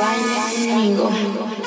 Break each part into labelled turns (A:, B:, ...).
A: baile conmigo.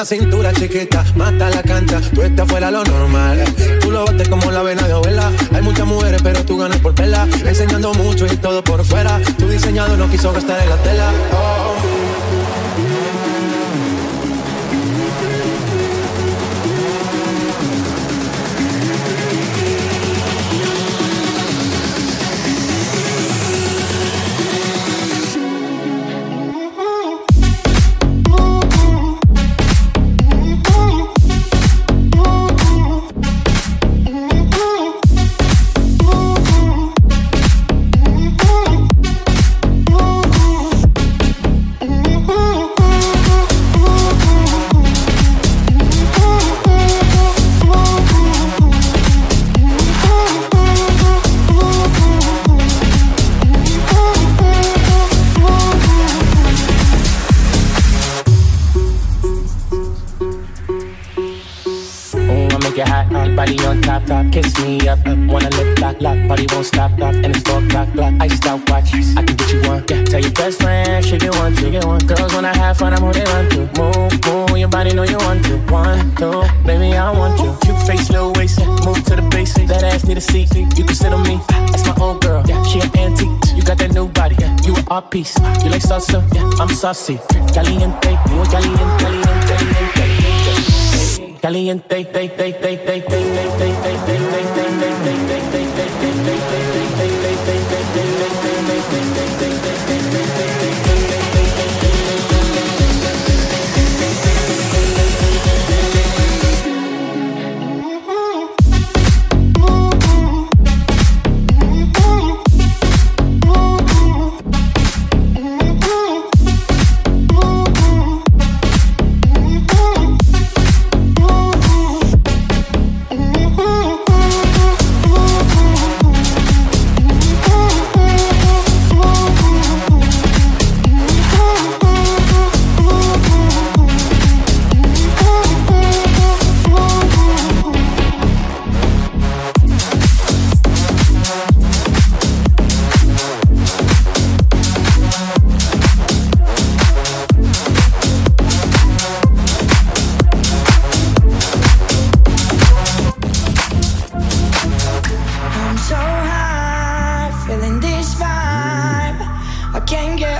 A: Cintura chiquita, mata la cancha, tú estás fuera lo normal. Tú lo bates como la vena de abuela. Hay muchas mujeres, pero tú ganas por vela. Enseñando mucho y todo por fuera. Tu diseñado no quiso gastar en la tela. Oh.
B: así. Caliente, muy caliente, caliente, caliente. Caliente,
C: Gang gang.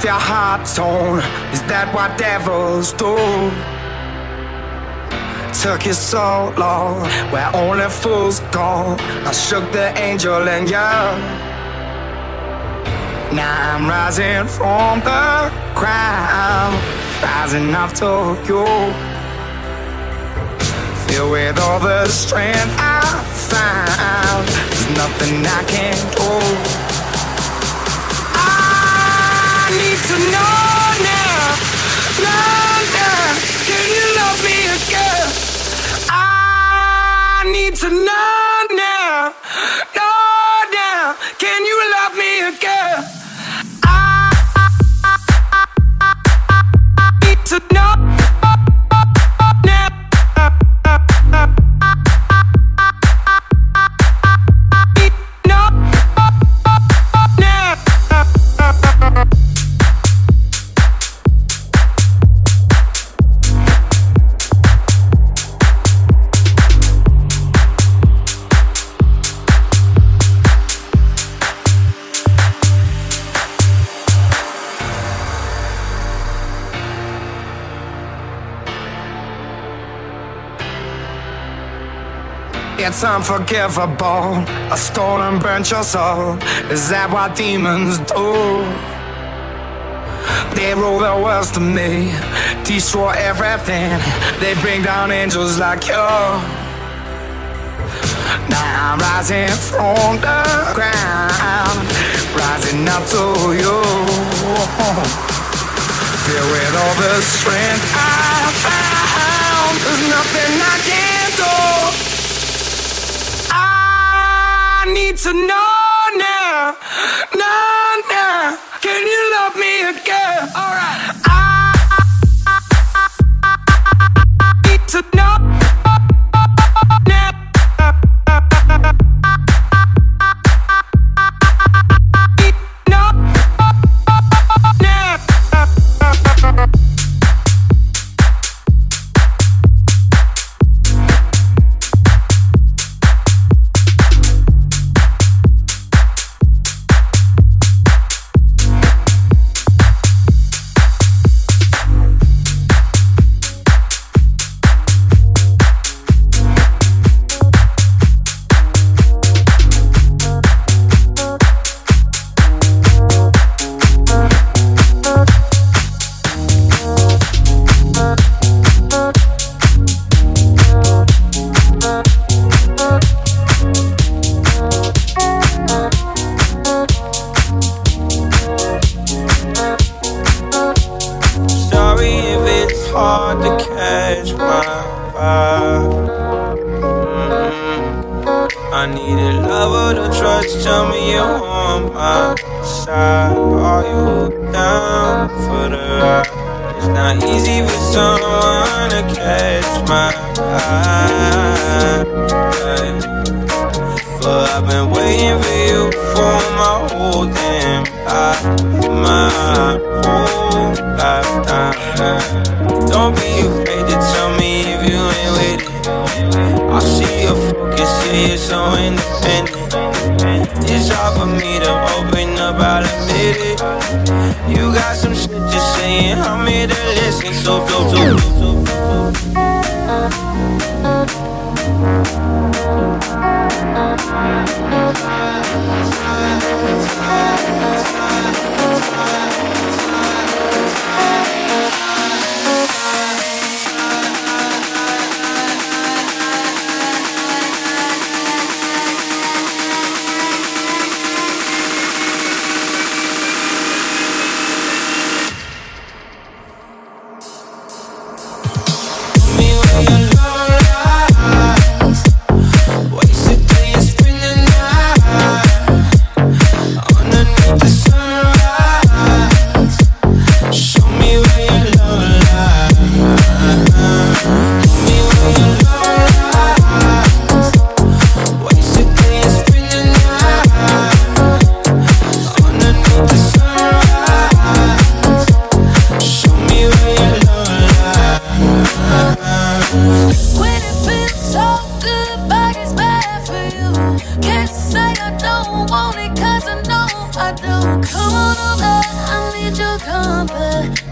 D: Left your heart torn. Is that what devils do? Took you so long, where only fools go. I shook the angel and you. Now I'm rising from the ground, rising up to you. Filled with all the strength I found, there's nothing I can't do. I It's unforgivable. I stole and burnt your soul. Is that what demons do? They rule the world to me, destroy everything. They bring down angels like you. Now I'm rising from the ground, rising up to you. Filled with all the strength I Thank don't want it cause I know I do. Come on over, I need
E: your company.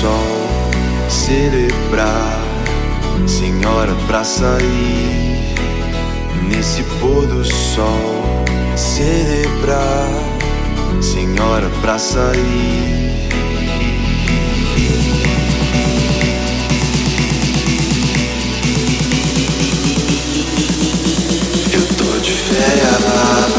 E: Sol, celebrar, senhora pra sair. Nesse pôr do sol, celebrar, senhora pra sair. férias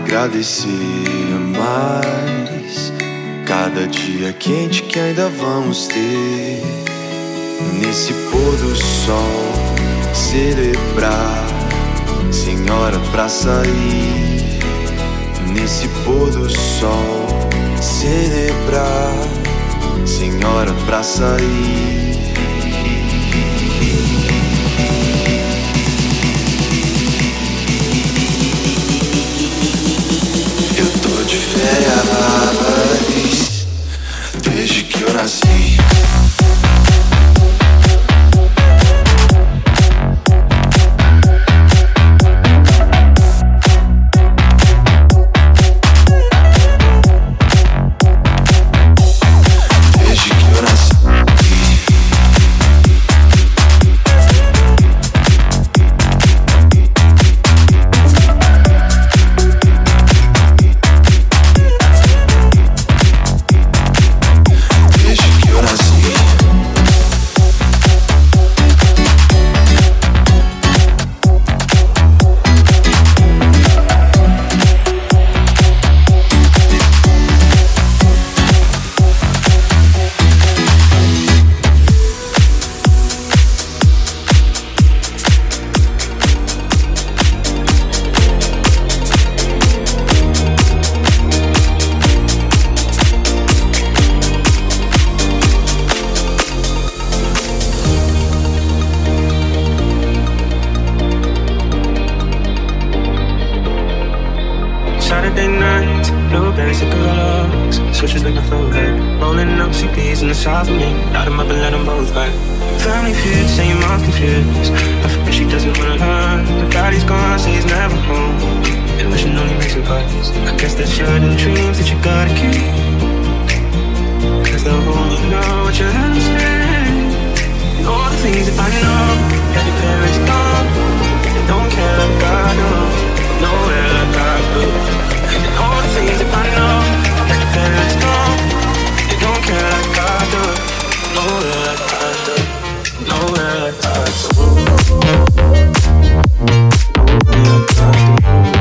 E: agradecer mais cada dia quente que ainda vamos ter. Nesse pôr do sol, celebrar, senhora pra sair. Nesse pôr do sol, celebrar, senhora pra sair.
F: Switches my throat hurt. Rolling up CPs in the south of me. Light them up and let them both hurt. Family feud, say your mom's confused. I forget she doesn't wanna learn. The daddy's gone, say he's never home. And wishing only makes it worse. I guess that's certain dreams that you gotta keep. Cause they'll only know what you haven't said. And all the things that I know that your parents don't. They don't care like I do. Nowhere like I do. And all the things that I know They don't care like I do. Nowhere like I do. Nowhere like I do. Nowhere like I do.